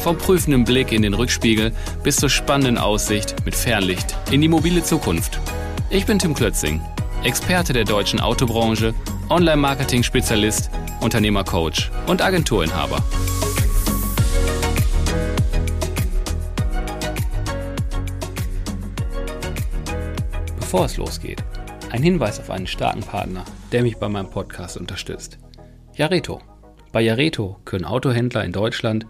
Vom prüfenden Blick in den Rückspiegel bis zur spannenden Aussicht mit Fernlicht in die mobile Zukunft. Ich bin Tim Klötzing, Experte der deutschen Autobranche, Online-Marketing-Spezialist, Unternehmercoach und Agenturinhaber. Bevor es losgeht, ein Hinweis auf einen starken Partner, der mich bei meinem Podcast unterstützt. Jareto. Bei Jareto können Autohändler in Deutschland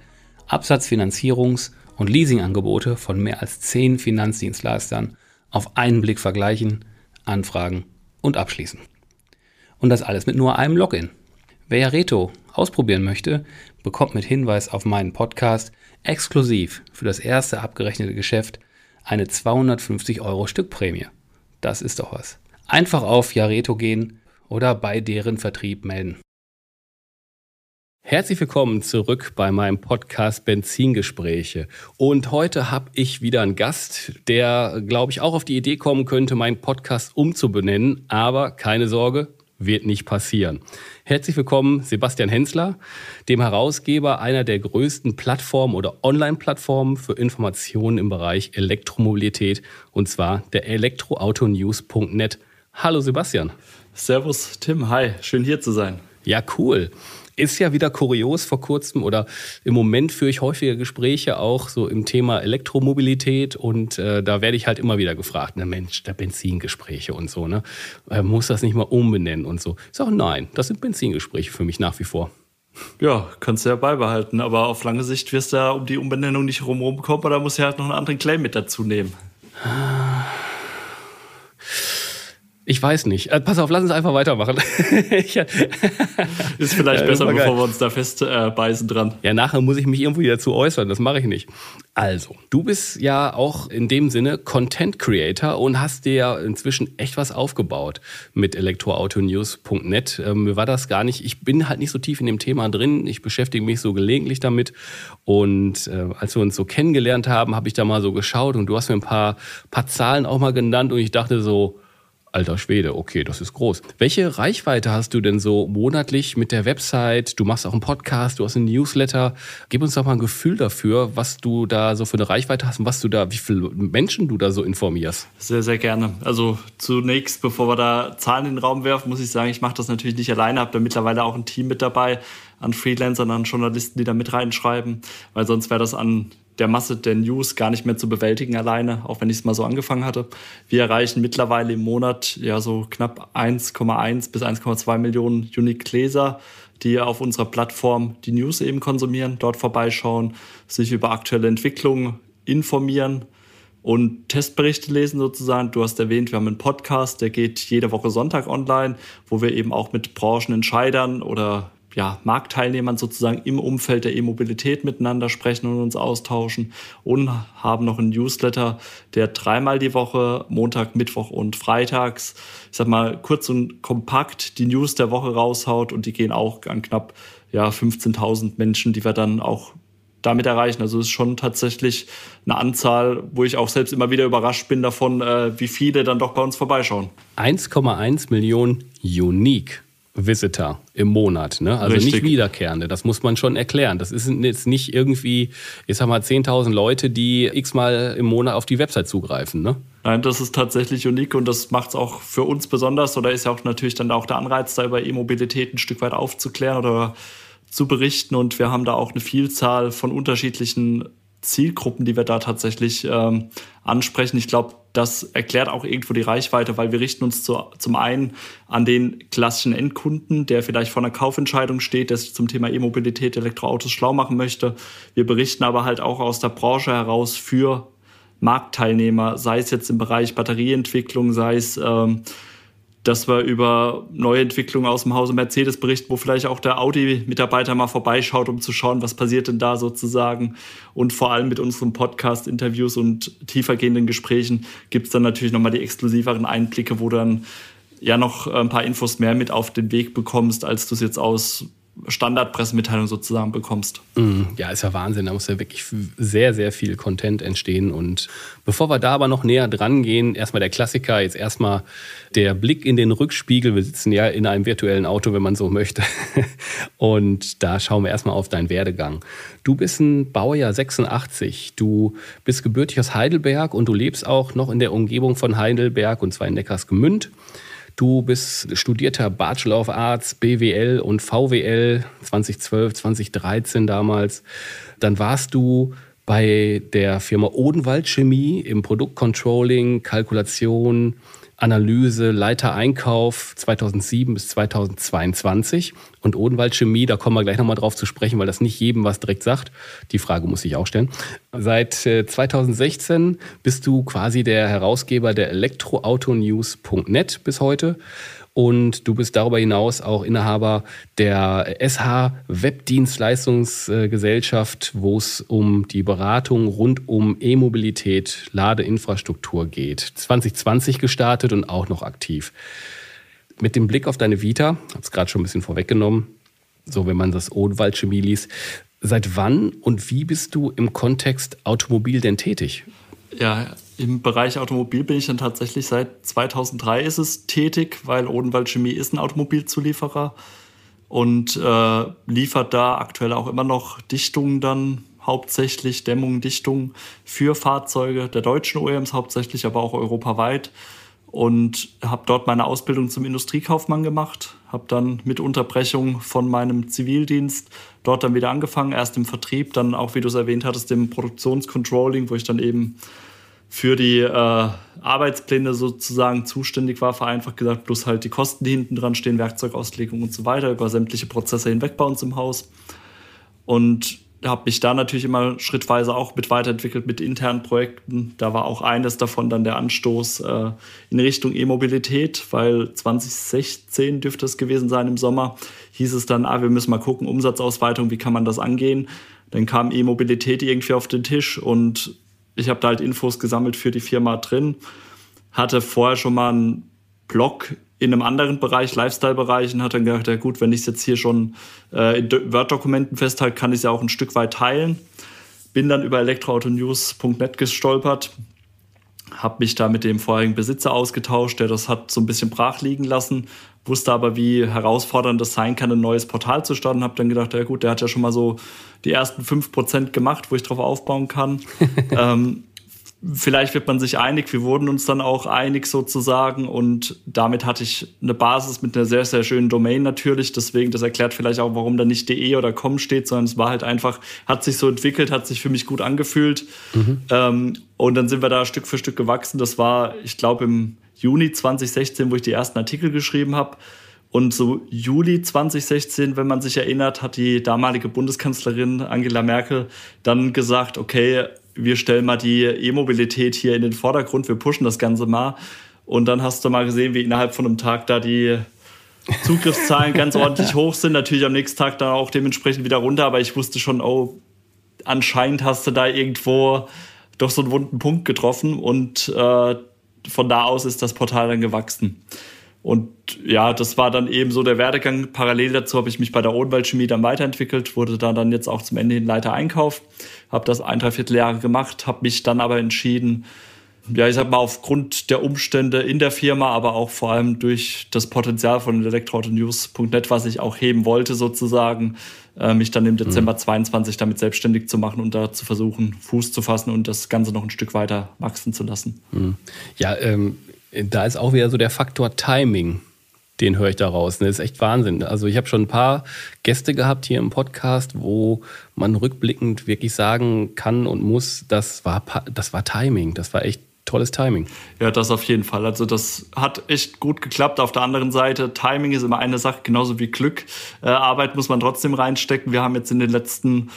Absatzfinanzierungs- und Leasingangebote von mehr als zehn Finanzdienstleistern auf einen Blick vergleichen, anfragen und abschließen. Und das alles mit nur einem Login. Wer Jareto ausprobieren möchte, bekommt mit Hinweis auf meinen Podcast exklusiv für das erste abgerechnete Geschäft eine 250 Euro Stückprämie. Das ist doch was. Einfach auf Jareto gehen oder bei deren Vertrieb melden. Herzlich willkommen zurück bei meinem Podcast Benzingespräche. Und heute habe ich wieder einen Gast, der, glaube ich, auch auf die Idee kommen könnte, meinen Podcast umzubenennen. Aber keine Sorge, wird nicht passieren. Herzlich willkommen, Sebastian Hensler, dem Herausgeber einer der größten Plattformen oder Online-Plattformen für Informationen im Bereich Elektromobilität, und zwar der elektroautonews.net. Hallo Sebastian. Servus Tim, hi, schön hier zu sein. Ja, cool ist ja wieder kurios vor kurzem oder im Moment führe ich häufiger Gespräche auch so im Thema Elektromobilität und äh, da werde ich halt immer wieder gefragt, na Mensch, der Benzingespräche und so, ne? Äh, muss das nicht mal umbenennen und so. Ich sage, nein, das sind Benzingespräche für mich nach wie vor. Ja, kannst du ja beibehalten, aber auf lange Sicht wirst du ja um die Umbenennung nicht rumkommen, oder musst du ja halt noch einen anderen Claim mit dazu nehmen. Ich weiß nicht. Äh, pass auf, lass uns einfach weitermachen. ist vielleicht ja, besser, bevor wir uns da festbeißen äh, dran. Ja, nachher muss ich mich irgendwo dazu äußern. Das mache ich nicht. Also, du bist ja auch in dem Sinne Content Creator und hast dir ja inzwischen echt was aufgebaut mit elektroautonews.net. Ähm, mir war das gar nicht, ich bin halt nicht so tief in dem Thema drin. Ich beschäftige mich so gelegentlich damit. Und äh, als wir uns so kennengelernt haben, habe ich da mal so geschaut und du hast mir ein paar, paar Zahlen auch mal genannt und ich dachte so, Alter Schwede, okay, das ist groß. Welche Reichweite hast du denn so monatlich mit der Website? Du machst auch einen Podcast, du hast einen Newsletter. Gib uns doch mal ein Gefühl dafür, was du da so für eine Reichweite hast und was du da, wie viele Menschen du da so informierst. Sehr, sehr gerne. Also zunächst, bevor wir da Zahlen in den Raum werfen, muss ich sagen, ich mache das natürlich nicht alleine, habe da mittlerweile auch ein Team mit dabei an Freelancern, an Journalisten, die da mit reinschreiben, weil sonst wäre das an der Masse der News gar nicht mehr zu bewältigen alleine, auch wenn ich es mal so angefangen hatte. Wir erreichen mittlerweile im Monat ja so knapp 1,1 bis 1,2 Millionen Unique Leser, die auf unserer Plattform die News eben konsumieren, dort vorbeischauen, sich über aktuelle Entwicklungen informieren und Testberichte lesen sozusagen. Du hast erwähnt, wir haben einen Podcast, der geht jede Woche Sonntag online, wo wir eben auch mit Branchenentscheidern oder ja, Marktteilnehmern sozusagen im Umfeld der E-Mobilität miteinander sprechen und uns austauschen und haben noch einen Newsletter, der dreimal die Woche, Montag, Mittwoch und Freitags, ich sag mal, kurz und kompakt die News der Woche raushaut und die gehen auch an knapp ja, 15.000 Menschen, die wir dann auch damit erreichen. Also es ist schon tatsächlich eine Anzahl, wo ich auch selbst immer wieder überrascht bin davon, äh, wie viele dann doch bei uns vorbeischauen. 1,1 Millionen Unique Visitor im Monat, ne? Also Richtig. nicht Wiederkehrende. Das muss man schon erklären. Das ist jetzt nicht irgendwie, ich sag mal, 10.000 Leute, die x-mal im Monat auf die Website zugreifen, ne? Nein, das ist tatsächlich unique und das macht es auch für uns besonders. Oder ist ja auch natürlich dann auch der Anreiz, da über E-Mobilität ein Stück weit aufzuklären oder zu berichten. Und wir haben da auch eine Vielzahl von unterschiedlichen Zielgruppen, die wir da tatsächlich ähm, ansprechen. Ich glaube, das erklärt auch irgendwo die Reichweite, weil wir richten uns zu, zum einen an den klassischen Endkunden, der vielleicht vor einer Kaufentscheidung steht, der sich zum Thema E-Mobilität, Elektroautos schlau machen möchte. Wir berichten aber halt auch aus der Branche heraus für Marktteilnehmer, sei es jetzt im Bereich Batterieentwicklung, sei es ähm, dass wir über neue Entwicklungen aus dem Hause Mercedes berichten, wo vielleicht auch der Audi-Mitarbeiter mal vorbeischaut, um zu schauen, was passiert denn da sozusagen. Und vor allem mit unseren Podcast-Interviews und tiefergehenden Gesprächen gibt es dann natürlich nochmal die exklusiveren Einblicke, wo dann ja noch ein paar Infos mehr mit auf den Weg bekommst, als du es jetzt aus Standardpressemitteilung sozusagen bekommst. Mm, ja, ist ja Wahnsinn. Da muss ja wirklich sehr, sehr viel Content entstehen. Und bevor wir da aber noch näher dran gehen, erstmal der Klassiker, jetzt erstmal der Blick in den Rückspiegel. Wir sitzen ja in einem virtuellen Auto, wenn man so möchte. Und da schauen wir erstmal auf deinen Werdegang. Du bist ein Baujahr 86. Du bist gebürtig aus Heidelberg und du lebst auch noch in der Umgebung von Heidelberg und zwar in Neckarsgemünd. Du bist studierter Bachelor of Arts, BWL und VWL 2012, 2013 damals. Dann warst du bei der Firma Odenwald Chemie im Produktcontrolling, Kalkulation, Analyse, Leiter Einkauf 2007 bis 2022. Und Odenwald Chemie, da kommen wir gleich nochmal drauf zu sprechen, weil das nicht jedem was direkt sagt. Die Frage muss ich auch stellen. Seit 2016 äh, bist du quasi der Herausgeber der Elektroautonews.net bis heute und du bist darüber hinaus auch Inhaber der SH Webdienstleistungsgesellschaft, wo es um die Beratung rund um E-Mobilität, Ladeinfrastruktur geht. 2020 gestartet und auch noch aktiv. Mit dem Blick auf deine Vita, habe es gerade schon ein bisschen vorweggenommen, so wenn man das Odenwald Chemie liest, seit wann und wie bist du im Kontext Automobil denn tätig? Ja, im Bereich Automobil bin ich dann tatsächlich seit 2003 ist es tätig, weil Odenwald Chemie ist ein Automobilzulieferer und äh, liefert da aktuell auch immer noch Dichtungen dann hauptsächlich Dämmungen, Dichtungen für Fahrzeuge der deutschen OEMs hauptsächlich, aber auch europaweit und habe dort meine Ausbildung zum Industriekaufmann gemacht, habe dann mit Unterbrechung von meinem Zivildienst dort dann wieder angefangen, erst im Vertrieb, dann auch, wie du es erwähnt hattest, im Produktionscontrolling, wo ich dann eben für die äh, Arbeitspläne sozusagen zuständig war, vereinfacht gesagt, plus halt die Kosten, die hinten dran stehen, Werkzeugauslegung und so weiter, über sämtliche Prozesse hinweg bei uns im Haus. Und habe mich da natürlich immer schrittweise auch mit weiterentwickelt mit internen Projekten. Da war auch eines davon dann der Anstoß äh, in Richtung E-Mobilität, weil 2016 dürfte es gewesen sein im Sommer, hieß es dann, ah, wir müssen mal gucken, Umsatzausweitung, wie kann man das angehen? Dann kam E-Mobilität irgendwie auf den Tisch und ich habe da halt Infos gesammelt für die Firma drin, hatte vorher schon mal einen Blog in einem anderen Bereich, Lifestyle-Bereich, und hat dann gedacht, ja gut, wenn ich es jetzt hier schon äh, in Word-Dokumenten festhalte, kann ich es ja auch ein Stück weit teilen. Bin dann über elektroautonews.net gestolpert, habe mich da mit dem vorherigen Besitzer ausgetauscht, der das hat so ein bisschen brach liegen lassen, wusste aber, wie herausfordernd das sein kann, ein neues Portal zu starten. Habe dann gedacht, ja gut, der hat ja schon mal so die ersten 5% gemacht, wo ich drauf aufbauen kann. ähm, vielleicht wird man sich einig. Wir wurden uns dann auch einig sozusagen und damit hatte ich eine Basis mit einer sehr, sehr schönen Domain natürlich. Deswegen, das erklärt vielleicht auch, warum da nicht de oder com steht, sondern es war halt einfach, hat sich so entwickelt, hat sich für mich gut angefühlt. Mhm. Ähm, und dann sind wir da Stück für Stück gewachsen. Das war, ich glaube, im Juni 2016, wo ich die ersten Artikel geschrieben habe. Und so Juli 2016, wenn man sich erinnert, hat die damalige Bundeskanzlerin Angela Merkel dann gesagt, okay, wir stellen mal die E-Mobilität hier in den Vordergrund, wir pushen das Ganze mal. Und dann hast du mal gesehen, wie innerhalb von einem Tag da die Zugriffszahlen ganz ordentlich hoch sind. Natürlich am nächsten Tag dann auch dementsprechend wieder runter, aber ich wusste schon, oh, anscheinend hast du da irgendwo doch so einen wunden Punkt getroffen und äh, von da aus ist das Portal dann gewachsen. Und ja, das war dann eben so der Werdegang. Parallel dazu habe ich mich bei der Odenwaldchemie dann weiterentwickelt, wurde da dann jetzt auch zum Ende hin Leiter Einkauf, habe das ein, dreiviertel Jahre gemacht, habe mich dann aber entschieden, ja, ich sag mal, aufgrund der Umstände in der Firma, aber auch vor allem durch das Potenzial von elektroautonews.net, was ich auch heben wollte sozusagen, äh, mich dann im Dezember mhm. 22 damit selbstständig zu machen und da zu versuchen, Fuß zu fassen und das Ganze noch ein Stück weiter wachsen zu lassen. Mhm. Ja, ähm, da ist auch wieder so der Faktor Timing. Den höre ich da raus. Das ist echt Wahnsinn. Also ich habe schon ein paar Gäste gehabt hier im Podcast, wo man rückblickend wirklich sagen kann und muss, das war, das war Timing. Das war echt tolles Timing. Ja, das auf jeden Fall. Also das hat echt gut geklappt. Auf der anderen Seite, Timing ist immer eine Sache, genauso wie Glück. Äh, Arbeit muss man trotzdem reinstecken. Wir haben jetzt in den letzten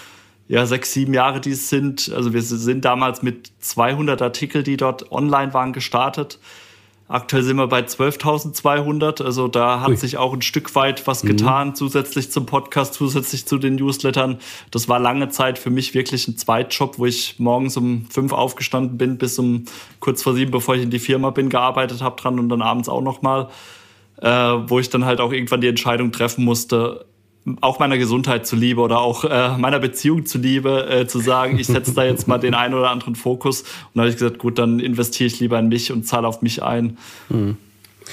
ja, sechs, sieben Jahre, die es sind, also wir sind damals mit 200 Artikel, die dort online waren, gestartet Aktuell sind wir bei 12.200. Also da hat Ui. sich auch ein Stück weit was mhm. getan, mhm. zusätzlich zum Podcast, zusätzlich zu den Newslettern. Das war lange Zeit für mich wirklich ein Zweitjob, wo ich morgens um fünf aufgestanden bin, bis um kurz vor sieben, bevor ich in die Firma bin, gearbeitet habe dran und dann abends auch nochmal, äh, wo ich dann halt auch irgendwann die Entscheidung treffen musste, auch meiner Gesundheit zuliebe oder auch äh, meiner Beziehung zuliebe, äh, zu sagen, ich setze da jetzt mal den einen oder anderen Fokus. Und dann habe ich gesagt, gut, dann investiere ich lieber in mich und zahle auf mich ein. Mhm.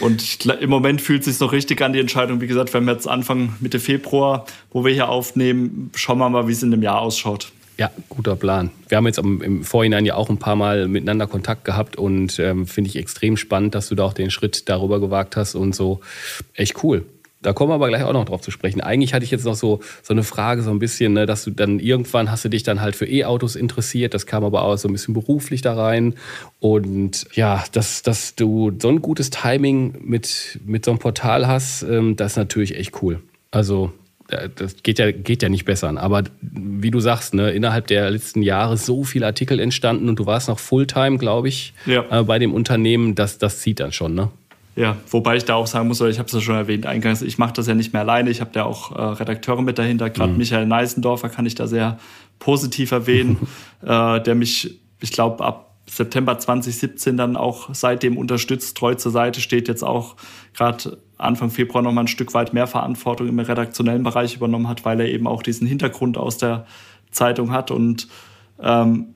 Und ich, im Moment fühlt es sich noch richtig an, die Entscheidung. Wie gesagt, wir haben jetzt Anfang Mitte Februar, wo wir hier aufnehmen, schauen wir mal, wie es in dem Jahr ausschaut. Ja, guter Plan. Wir haben jetzt im Vorhinein ja auch ein paar Mal miteinander Kontakt gehabt und ähm, finde ich extrem spannend, dass du da auch den Schritt darüber gewagt hast und so. Echt cool. Da kommen wir aber gleich auch noch drauf zu sprechen. Eigentlich hatte ich jetzt noch so, so eine Frage, so ein bisschen, ne, dass du dann irgendwann hast du dich dann halt für E-Autos interessiert. Das kam aber auch so ein bisschen beruflich da rein. Und ja, dass, dass du so ein gutes Timing mit, mit so einem Portal hast, ähm, das ist natürlich echt cool. Also, das geht ja, geht ja nicht besser an. Aber wie du sagst, ne, innerhalb der letzten Jahre so viele Artikel entstanden und du warst noch Fulltime, glaube ich, ja. äh, bei dem Unternehmen, das, das zieht dann schon, ne? Ja, wobei ich da auch sagen muss, oder ich habe es ja schon erwähnt eingangs, ich mache das ja nicht mehr alleine. Ich habe da auch äh, Redakteure mit dahinter. Gerade mhm. Michael Neisendorfer kann ich da sehr positiv erwähnen, äh, der mich, ich glaube, ab September 2017 dann auch seitdem unterstützt, treu zur Seite steht, jetzt auch gerade Anfang Februar noch mal ein Stück weit mehr Verantwortung im redaktionellen Bereich übernommen hat, weil er eben auch diesen Hintergrund aus der Zeitung hat. Und ähm,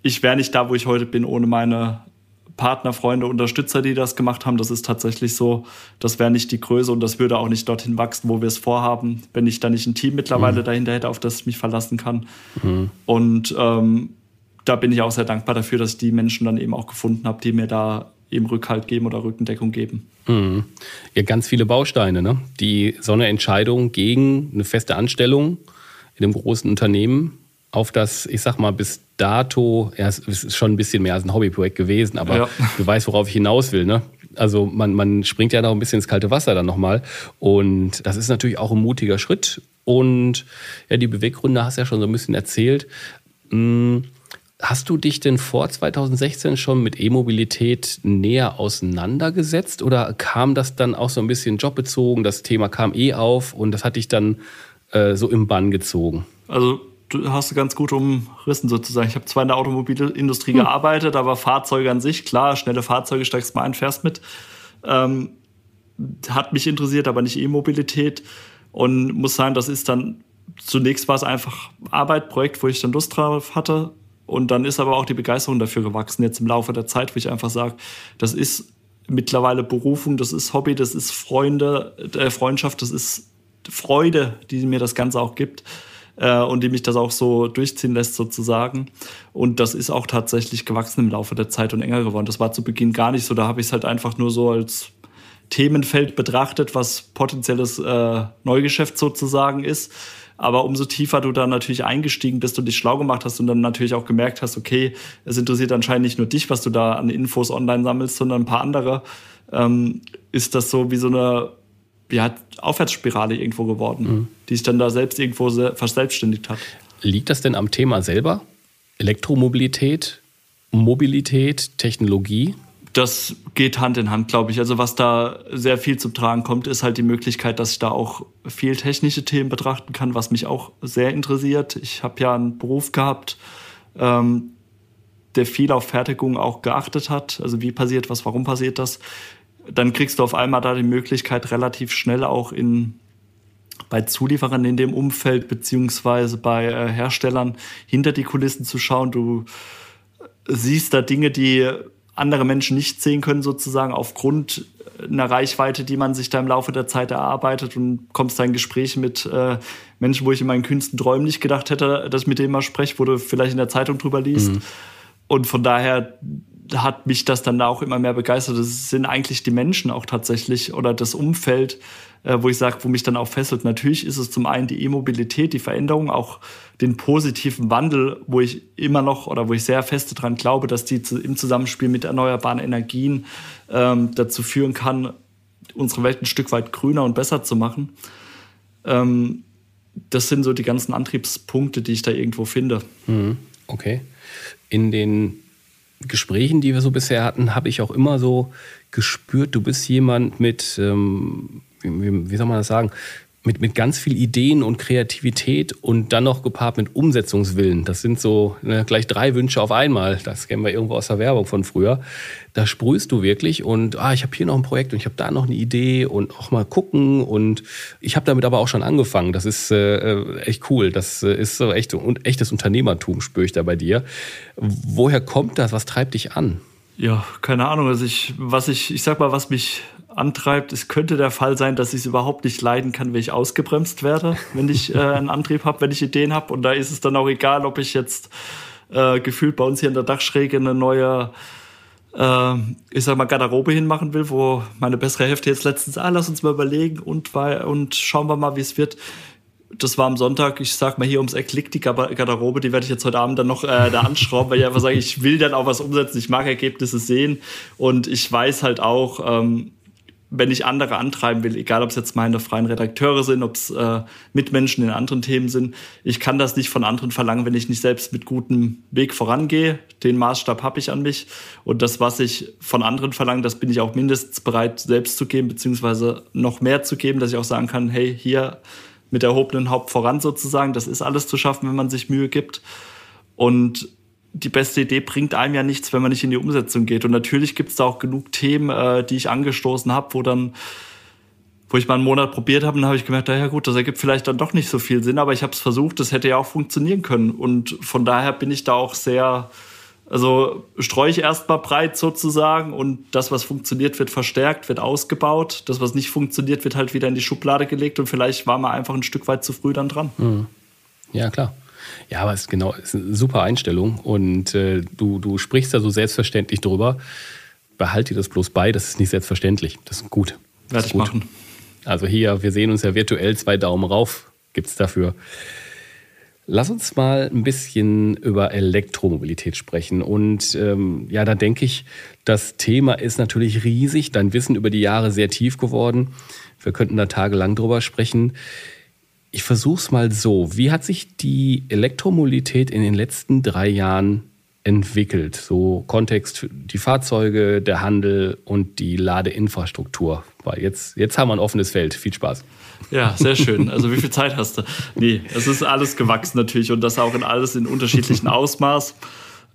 ich wäre nicht da, wo ich heute bin, ohne meine Partner, Freunde, Unterstützer, die das gemacht haben. Das ist tatsächlich so. Das wäre nicht die Größe und das würde auch nicht dorthin wachsen, wo wir es vorhaben, wenn ich da nicht ein Team mittlerweile mhm. dahinter hätte, auf das ich mich verlassen kann. Mhm. Und ähm, da bin ich auch sehr dankbar dafür, dass ich die Menschen dann eben auch gefunden habe, die mir da eben Rückhalt geben oder Rückendeckung geben. Mhm. Ja, ganz viele Bausteine, ne? die so eine Entscheidung gegen eine feste Anstellung in einem großen Unternehmen auf das, ich sag mal, bis dato, ja, es ist schon ein bisschen mehr als ein Hobbyprojekt gewesen, aber ja. du weißt, worauf ich hinaus will, ne? Also man, man springt ja noch ein bisschen ins kalte Wasser dann nochmal. Und das ist natürlich auch ein mutiger Schritt. Und ja, die Beweggründe hast du ja schon so ein bisschen erzählt. Hm, hast du dich denn vor 2016 schon mit E-Mobilität näher auseinandergesetzt oder kam das dann auch so ein bisschen jobbezogen? Das Thema kam eh auf und das hat dich dann äh, so im Bann gezogen? Also du hast du ganz gut umrissen sozusagen. Ich habe zwar in der Automobilindustrie hm. gearbeitet, aber Fahrzeuge an sich, klar, schnelle Fahrzeuge steigst mal ein, fährst mit. Ähm, hat mich interessiert, aber nicht E-Mobilität. Und muss sagen, das ist dann, zunächst war es einfach Arbeit, Projekt, wo ich dann Lust drauf hatte. Und dann ist aber auch die Begeisterung dafür gewachsen, jetzt im Laufe der Zeit, wo ich einfach sage, das ist mittlerweile Berufung, das ist Hobby, das ist Freunde, äh, Freundschaft, das ist Freude, die mir das Ganze auch gibt äh, und die mich das auch so durchziehen lässt sozusagen. Und das ist auch tatsächlich gewachsen im Laufe der Zeit und enger geworden. Das war zu Beginn gar nicht so. Da habe ich es halt einfach nur so als Themenfeld betrachtet, was potenzielles äh, Neugeschäft sozusagen ist. Aber umso tiefer du da natürlich eingestiegen bist und dich schlau gemacht hast und dann natürlich auch gemerkt hast, okay, es interessiert anscheinend nicht nur dich, was du da an Infos online sammelst, sondern ein paar andere, ähm, ist das so wie so eine ja, Aufwärtsspirale irgendwo geworden, mhm. Die sich dann da selbst irgendwo verselbstständigt hat. Liegt das denn am Thema selber? Elektromobilität, Mobilität, Technologie? Das geht Hand in Hand, glaube ich. Also was da sehr viel zum Tragen kommt, ist halt die Möglichkeit, dass ich da auch viel technische Themen betrachten kann, was mich auch sehr interessiert. Ich habe ja einen Beruf gehabt, ähm, der viel auf Fertigung auch geachtet hat. Also wie passiert was, warum passiert das? dann kriegst du auf einmal da die Möglichkeit, relativ schnell auch in, bei Zulieferern in dem Umfeld beziehungsweise bei äh, Herstellern hinter die Kulissen zu schauen. Du siehst da Dinge, die andere Menschen nicht sehen können, sozusagen aufgrund einer Reichweite, die man sich da im Laufe der Zeit erarbeitet und kommst da in Gespräche mit äh, Menschen, wo ich in meinen kühnsten Träumen nicht gedacht hätte, dass ich mit denen mal spreche, wo du vielleicht in der Zeitung drüber liest. Mhm. Und von daher hat mich das dann auch immer mehr begeistert. Das sind eigentlich die Menschen auch tatsächlich oder das Umfeld, äh, wo ich sage, wo mich dann auch fesselt. Natürlich ist es zum einen die E-Mobilität, die Veränderung, auch den positiven Wandel, wo ich immer noch oder wo ich sehr feste daran glaube, dass die im Zusammenspiel mit erneuerbaren Energien ähm, dazu führen kann, unsere Welt ein Stück weit grüner und besser zu machen. Ähm, das sind so die ganzen Antriebspunkte, die ich da irgendwo finde. Mhm. Okay. In den Gesprächen, die wir so bisher hatten, habe ich auch immer so gespürt, du bist jemand mit, ähm, wie, wie soll man das sagen, mit, mit ganz viel Ideen und Kreativität und dann noch gepaart mit Umsetzungswillen. Das sind so ne, gleich drei Wünsche auf einmal. Das kennen wir irgendwo aus der Werbung von früher. Da sprühst du wirklich und ah, ich habe hier noch ein Projekt und ich habe da noch eine Idee und auch mal gucken und ich habe damit aber auch schon angefangen. Das ist äh, echt cool. Das äh, ist so echt, und echtes Unternehmertum, spüre ich da bei dir. Woher kommt das? Was treibt dich an? Ja, keine Ahnung. Also ich, was ich, ich sag mal, was mich antreibt. Es könnte der Fall sein, dass ich es überhaupt nicht leiden kann, wenn ich ausgebremst werde, wenn ich äh, einen Antrieb habe, wenn ich Ideen habe. Und da ist es dann auch egal, ob ich jetzt äh, gefühlt bei uns hier in der Dachschräge eine neue, äh, ich sag mal, Garderobe hinmachen will, wo meine bessere Hälfte jetzt letztens, ah, lass uns mal überlegen und, und schauen wir mal, wie es wird das war am Sonntag, ich sag mal hier ums Eck liegt die Garderobe, die werde ich jetzt heute Abend dann noch äh, da anschrauben, weil ich einfach sage, ich will dann auch was umsetzen, ich mag Ergebnisse sehen und ich weiß halt auch, ähm, wenn ich andere antreiben will, egal ob es jetzt meine freien Redakteure sind, ob es äh, Mitmenschen in anderen Themen sind, ich kann das nicht von anderen verlangen, wenn ich nicht selbst mit gutem Weg vorangehe. Den Maßstab habe ich an mich. Und das, was ich von anderen verlange, das bin ich auch mindestens bereit, selbst zu geben, beziehungsweise noch mehr zu geben, dass ich auch sagen kann, hey, hier mit erhobenen Haupt voran sozusagen, das ist alles zu schaffen, wenn man sich Mühe gibt. Und die beste Idee bringt einem ja nichts, wenn man nicht in die Umsetzung geht. Und natürlich gibt es da auch genug Themen, äh, die ich angestoßen habe, wo dann, wo ich mal einen Monat probiert habe, und habe ich gemerkt, ja gut, das ergibt vielleicht dann doch nicht so viel Sinn, aber ich habe es versucht, das hätte ja auch funktionieren können. Und von daher bin ich da auch sehr, also streue ich erstmal breit sozusagen und das, was funktioniert, wird verstärkt, wird ausgebaut. Das, was nicht funktioniert, wird halt wieder in die Schublade gelegt und vielleicht war man einfach ein Stück weit zu früh dann dran. Mhm. Ja, klar. Ja, aber es ist genau, ist eine super Einstellung und äh, du, du sprichst da so selbstverständlich drüber. Behalte dir das bloß bei, das ist nicht selbstverständlich. Das ist gut. Werde ich gut. machen. Also hier, wir sehen uns ja virtuell, zwei Daumen rauf gibt es dafür. Lass uns mal ein bisschen über Elektromobilität sprechen. Und ähm, ja, da denke ich, das Thema ist natürlich riesig, dein Wissen über die Jahre sehr tief geworden. Wir könnten da tagelang drüber sprechen. Ich versuche es mal so. Wie hat sich die Elektromobilität in den letzten drei Jahren entwickelt? So Kontext die Fahrzeuge, der Handel und die Ladeinfrastruktur. Weil jetzt, jetzt haben wir ein offenes Feld. Viel Spaß. Ja, sehr schön. Also wie viel Zeit hast du? Nee, es ist alles gewachsen natürlich und das auch in alles in unterschiedlichen Ausmaß.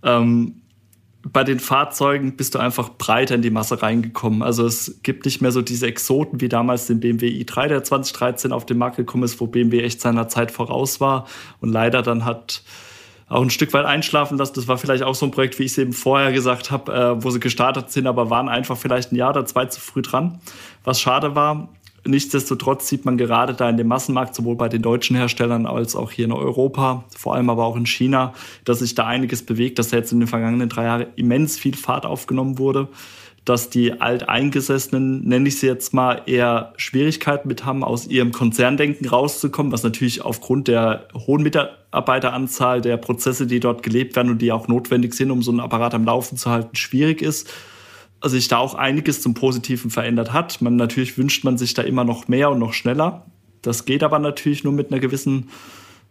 Ähm, bei den Fahrzeugen bist du einfach breiter in die Masse reingekommen. Also es gibt nicht mehr so diese Exoten wie damals den BMW i3, der 2013 auf den Markt gekommen ist, wo BMW echt seiner Zeit voraus war und leider dann hat auch ein Stück weit einschlafen lassen. Das war vielleicht auch so ein Projekt, wie ich es eben vorher gesagt habe, äh, wo sie gestartet sind, aber waren einfach vielleicht ein Jahr oder zwei zu früh dran, was schade war. Nichtsdestotrotz sieht man gerade da in dem Massenmarkt, sowohl bei den deutschen Herstellern als auch hier in Europa, vor allem aber auch in China, dass sich da einiges bewegt, dass da jetzt in den vergangenen drei Jahren immens viel Fahrt aufgenommen wurde, dass die Alteingesessenen, nenne ich sie jetzt mal, eher Schwierigkeiten mit haben, aus ihrem Konzerndenken rauszukommen, was natürlich aufgrund der hohen Mitarbeiteranzahl der Prozesse, die dort gelebt werden und die auch notwendig sind, um so einen Apparat am Laufen zu halten, schwierig ist sich da auch einiges zum Positiven verändert hat. Man natürlich wünscht man sich da immer noch mehr und noch schneller. Das geht aber natürlich nur mit einer gewissen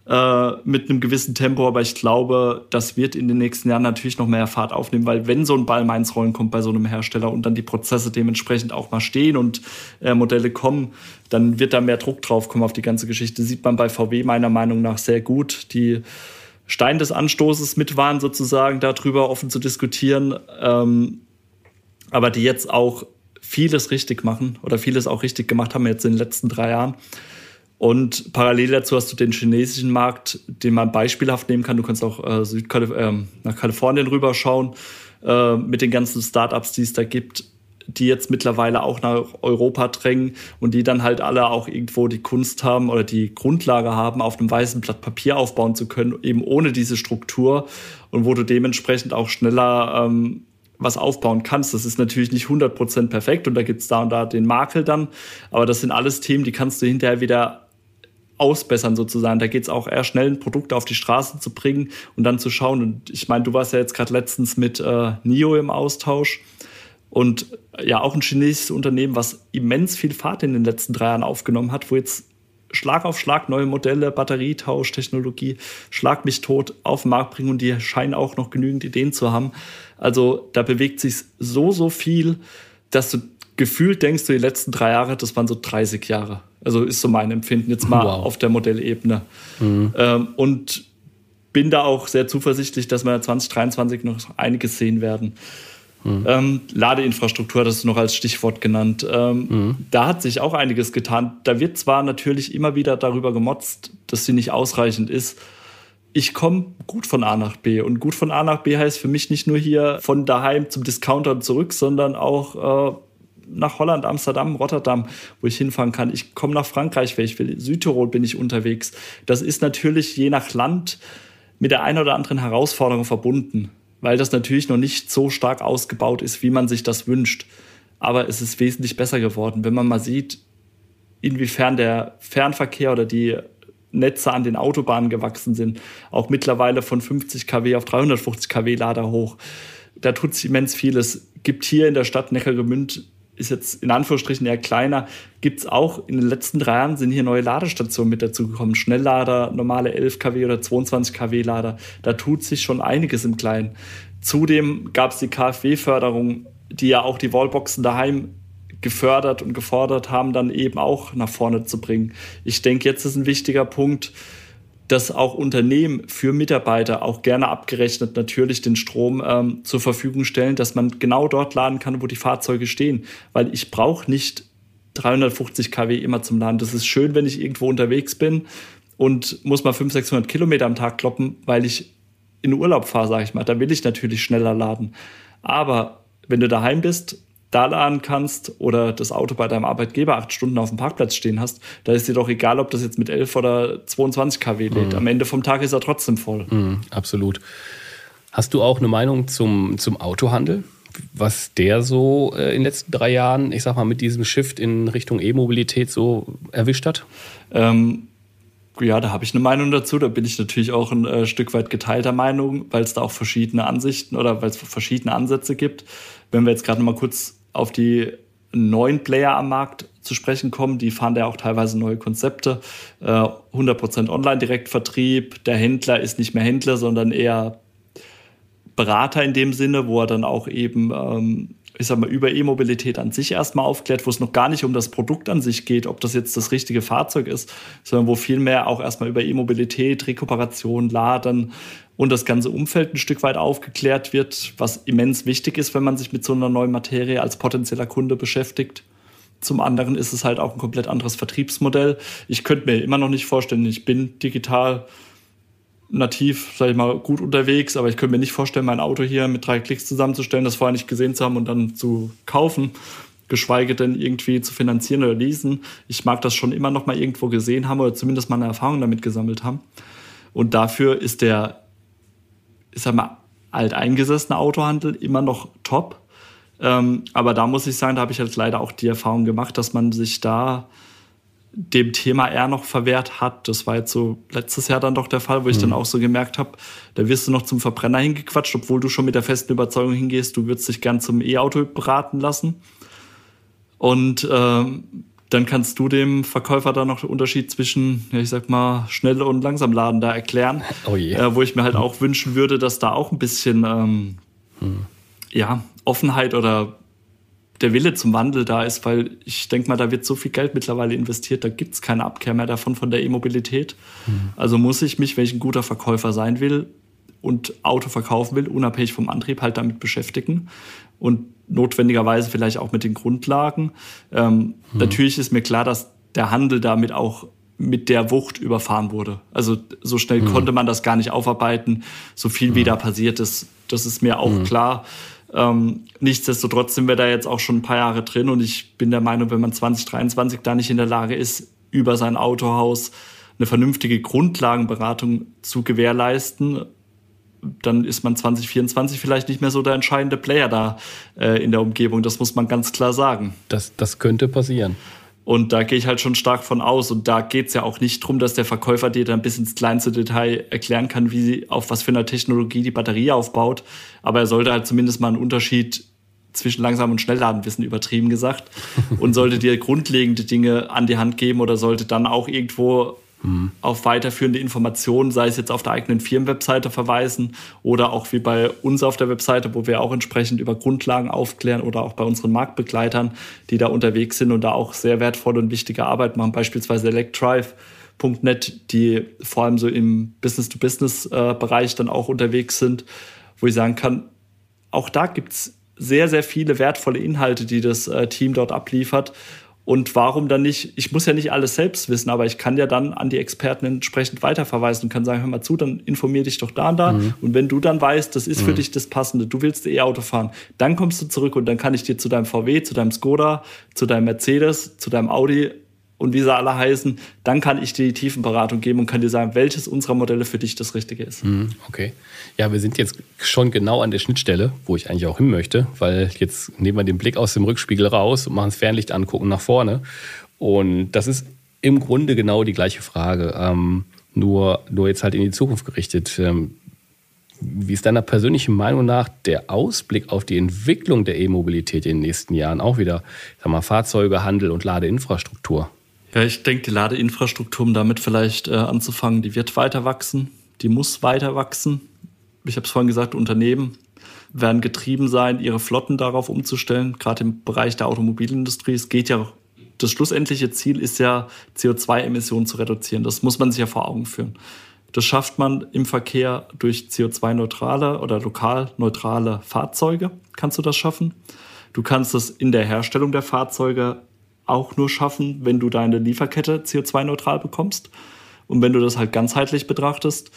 äh, mit einem gewissen Tempo, aber ich glaube, das wird in den nächsten Jahren natürlich noch mehr Fahrt aufnehmen, weil wenn so ein Ball mal Rollen kommt bei so einem Hersteller und dann die Prozesse dementsprechend auch mal stehen und äh, Modelle kommen, dann wird da mehr Druck drauf kommen auf die ganze Geschichte. Sieht man bei VW meiner Meinung nach sehr gut. Die Stein des Anstoßes mit waren sozusagen darüber offen zu diskutieren. Ähm, aber die jetzt auch vieles richtig machen oder vieles auch richtig gemacht haben jetzt in den letzten drei Jahren. Und parallel dazu hast du den chinesischen Markt, den man beispielhaft nehmen kann. Du kannst auch äh, Südkalif äh, nach Kalifornien rüberschauen äh, mit den ganzen Startups, die es da gibt, die jetzt mittlerweile auch nach Europa drängen und die dann halt alle auch irgendwo die Kunst haben oder die Grundlage haben, auf einem weißen Blatt Papier aufbauen zu können, eben ohne diese Struktur und wo du dementsprechend auch schneller ähm, was aufbauen kannst. Das ist natürlich nicht 100% perfekt und da gibt es da und da den Makel dann, aber das sind alles Themen, die kannst du hinterher wieder ausbessern sozusagen. Da geht es auch eher schnell, ein Produkt auf die Straße zu bringen und dann zu schauen. Und ich meine, du warst ja jetzt gerade letztens mit äh, NIO im Austausch und äh, ja auch ein chinesisches Unternehmen, was immens viel Fahrt in den letzten drei Jahren aufgenommen hat, wo jetzt Schlag auf Schlag neue Modelle, Batterietausch, Technologie, Schlag mich tot auf den Markt bringen und die scheinen auch noch genügend Ideen zu haben. Also da bewegt sich so, so viel, dass du gefühlt denkst du, die letzten drei Jahre, das waren so 30 Jahre. Also ist so mein Empfinden jetzt mal wow. auf der Modellebene. Mhm. Ähm, und bin da auch sehr zuversichtlich, dass wir 2023 noch einiges sehen werden. Mhm. Ähm, Ladeinfrastruktur, das ist noch als Stichwort genannt. Ähm, mhm. Da hat sich auch einiges getan. Da wird zwar natürlich immer wieder darüber gemotzt, dass sie nicht ausreichend ist. Ich komme gut von A nach B. Und gut von A nach B heißt für mich nicht nur hier von daheim zum Discounter zurück, sondern auch äh, nach Holland, Amsterdam, Rotterdam, wo ich hinfahren kann. Ich komme nach Frankreich, wenn ich will. Südtirol bin ich unterwegs. Das ist natürlich je nach Land mit der einen oder anderen Herausforderung verbunden, weil das natürlich noch nicht so stark ausgebaut ist, wie man sich das wünscht. Aber es ist wesentlich besser geworden, wenn man mal sieht, inwiefern der Fernverkehr oder die Netze an den Autobahnen gewachsen sind. Auch mittlerweile von 50 kW auf 350 kW Lader hoch. Da tut sich immens vieles. Gibt hier in der Stadt Neckargemünd ist jetzt in Anführungsstrichen eher kleiner, gibt es auch in den letzten drei Jahren sind hier neue Ladestationen mit dazugekommen. Schnelllader, normale 11 kW oder 22 kW Lader. Da tut sich schon einiges im Kleinen. Zudem gab es die KfW-Förderung, die ja auch die Wallboxen daheim gefördert und gefordert haben, dann eben auch nach vorne zu bringen. Ich denke, jetzt ist ein wichtiger Punkt, dass auch Unternehmen für Mitarbeiter auch gerne abgerechnet natürlich den Strom ähm, zur Verfügung stellen, dass man genau dort laden kann, wo die Fahrzeuge stehen. Weil ich brauche nicht 350 kW immer zum Laden. Das ist schön, wenn ich irgendwo unterwegs bin und muss mal 500, 600 Kilometer am Tag kloppen, weil ich in Urlaub fahre, sage ich mal. Da will ich natürlich schneller laden. Aber wenn du daheim bist, da laden kannst oder das Auto bei deinem Arbeitgeber acht Stunden auf dem Parkplatz stehen hast, da ist dir doch egal, ob das jetzt mit 11 oder 22 kW lädt. Mhm. Am Ende vom Tag ist er trotzdem voll. Mhm, absolut. Hast du auch eine Meinung zum, zum Autohandel? Was der so äh, in den letzten drei Jahren, ich sag mal, mit diesem Shift in Richtung E-Mobilität so erwischt hat? Ähm, ja, da habe ich eine Meinung dazu. Da bin ich natürlich auch ein äh, Stück weit geteilter Meinung, weil es da auch verschiedene Ansichten oder weil es verschiedene Ansätze gibt. Wenn wir jetzt gerade mal kurz auf die neuen Player am Markt zu sprechen kommen. Die fahren da auch teilweise neue Konzepte. 100% äh, Online-Direktvertrieb. Der Händler ist nicht mehr Händler, sondern eher Berater in dem Sinne, wo er dann auch eben, ähm, ich sag mal, über E-Mobilität an sich erstmal aufklärt, wo es noch gar nicht um das Produkt an sich geht, ob das jetzt das richtige Fahrzeug ist, sondern wo vielmehr auch erstmal über E-Mobilität, Rekuperation, Laden, und das ganze Umfeld ein Stück weit aufgeklärt wird, was immens wichtig ist, wenn man sich mit so einer neuen Materie als potenzieller Kunde beschäftigt. Zum anderen ist es halt auch ein komplett anderes Vertriebsmodell. Ich könnte mir immer noch nicht vorstellen, ich bin digital nativ, sage ich mal, gut unterwegs, aber ich könnte mir nicht vorstellen, mein Auto hier mit drei Klicks zusammenzustellen, das vorher nicht gesehen zu haben und dann zu kaufen, geschweige denn irgendwie zu finanzieren oder leasen. Ich mag das schon immer noch mal irgendwo gesehen haben oder zumindest mal eine Erfahrung damit gesammelt haben. Und dafür ist der ich sag mal, alteingesessener Autohandel immer noch top. Ähm, aber da muss ich sagen, da habe ich jetzt leider auch die Erfahrung gemacht, dass man sich da dem Thema eher noch verwehrt hat. Das war jetzt so letztes Jahr dann doch der Fall, wo ich mhm. dann auch so gemerkt habe, da wirst du noch zum Verbrenner hingequatscht, obwohl du schon mit der festen Überzeugung hingehst, du würdest dich gern zum E-Auto beraten lassen. Und ähm, dann kannst du dem Verkäufer da noch den Unterschied zwischen, ja, ich sag mal, schnell und langsam laden da erklären. Oh äh, wo ich mir halt auch wünschen würde, dass da auch ein bisschen ähm, hm. ja, Offenheit oder der Wille zum Wandel da ist, weil ich denke mal, da wird so viel Geld mittlerweile investiert, da gibt es keine Abkehr mehr davon von der E-Mobilität. Mhm. Also muss ich mich, wenn ich ein guter Verkäufer sein will und Auto verkaufen will, unabhängig vom Antrieb, halt damit beschäftigen. Und notwendigerweise vielleicht auch mit den Grundlagen. Ähm, mhm. Natürlich ist mir klar, dass der Handel damit auch mit der Wucht überfahren wurde. Also so schnell mhm. konnte man das gar nicht aufarbeiten, so viel mhm. wie da passiert ist. Das ist mir auch mhm. klar. Ähm, nichtsdestotrotz sind wir da jetzt auch schon ein paar Jahre drin und ich bin der Meinung, wenn man 2023 da nicht in der Lage ist, über sein Autohaus eine vernünftige Grundlagenberatung zu gewährleisten dann ist man 2024 vielleicht nicht mehr so der entscheidende Player da äh, in der Umgebung. Das muss man ganz klar sagen. Das, das könnte passieren. Und da gehe ich halt schon stark von aus. Und da geht es ja auch nicht darum, dass der Verkäufer dir dann bis ins kleinste Detail erklären kann, wie sie, auf was für einer Technologie die Batterie aufbaut. Aber er sollte halt zumindest mal einen Unterschied zwischen langsam und Schnellladen wissen, übertrieben gesagt, und sollte dir grundlegende Dinge an die Hand geben oder sollte dann auch irgendwo mhm. auf weiterführende Informationen, sei es jetzt auf der eigenen Firmenwebseite verweisen oder auch wie bei uns auf der Webseite, wo wir auch entsprechend über Grundlagen aufklären oder auch bei unseren Marktbegleitern, die da unterwegs sind und da auch sehr wertvolle und wichtige Arbeit machen, beispielsweise Electrive.net, die vor allem so im Business-to-Business-Bereich dann auch unterwegs sind, wo ich sagen kann, auch da gibt es sehr, sehr viele wertvolle Inhalte, die das äh, Team dort abliefert. Und warum dann nicht, ich muss ja nicht alles selbst wissen, aber ich kann ja dann an die Experten entsprechend weiterverweisen und kann sagen, hör mal zu, dann informier dich doch da und da. Mhm. Und wenn du dann weißt, das ist mhm. für dich das Passende, du willst E-Auto fahren, dann kommst du zurück und dann kann ich dir zu deinem VW, zu deinem Skoda, zu deinem Mercedes, zu deinem Audi und wie sie alle heißen, dann kann ich dir die Tiefenberatung geben und kann dir sagen, welches unserer Modelle für dich das Richtige ist. Mhm, okay. Ja, wir sind jetzt schon genau an der Schnittstelle, wo ich eigentlich auch hin möchte, weil jetzt nehmen wir den Blick aus dem Rückspiegel raus und machen das Fernlicht angucken nach vorne. Und das ist im Grunde genau die gleiche Frage, ähm, nur, nur jetzt halt in die Zukunft gerichtet. Ähm, wie ist deiner persönlichen Meinung nach der Ausblick auf die Entwicklung der E-Mobilität in den nächsten Jahren? Auch wieder, sag mal, Fahrzeuge, Handel und Ladeinfrastruktur. Ja, ich denke, die Ladeinfrastruktur, um damit vielleicht äh, anzufangen, die wird weiter wachsen, die muss weiter wachsen. Ich habe es vorhin gesagt, Unternehmen werden getrieben sein, ihre Flotten darauf umzustellen, gerade im Bereich der Automobilindustrie. Es geht ja, das schlussendliche Ziel ist ja, CO2-Emissionen zu reduzieren. Das muss man sich ja vor Augen führen. Das schafft man im Verkehr durch CO2-neutrale oder lokal neutrale Fahrzeuge. Kannst du das schaffen? Du kannst es in der Herstellung der Fahrzeuge auch nur schaffen, wenn du deine Lieferkette CO2-neutral bekommst. Und wenn du das halt ganzheitlich betrachtest,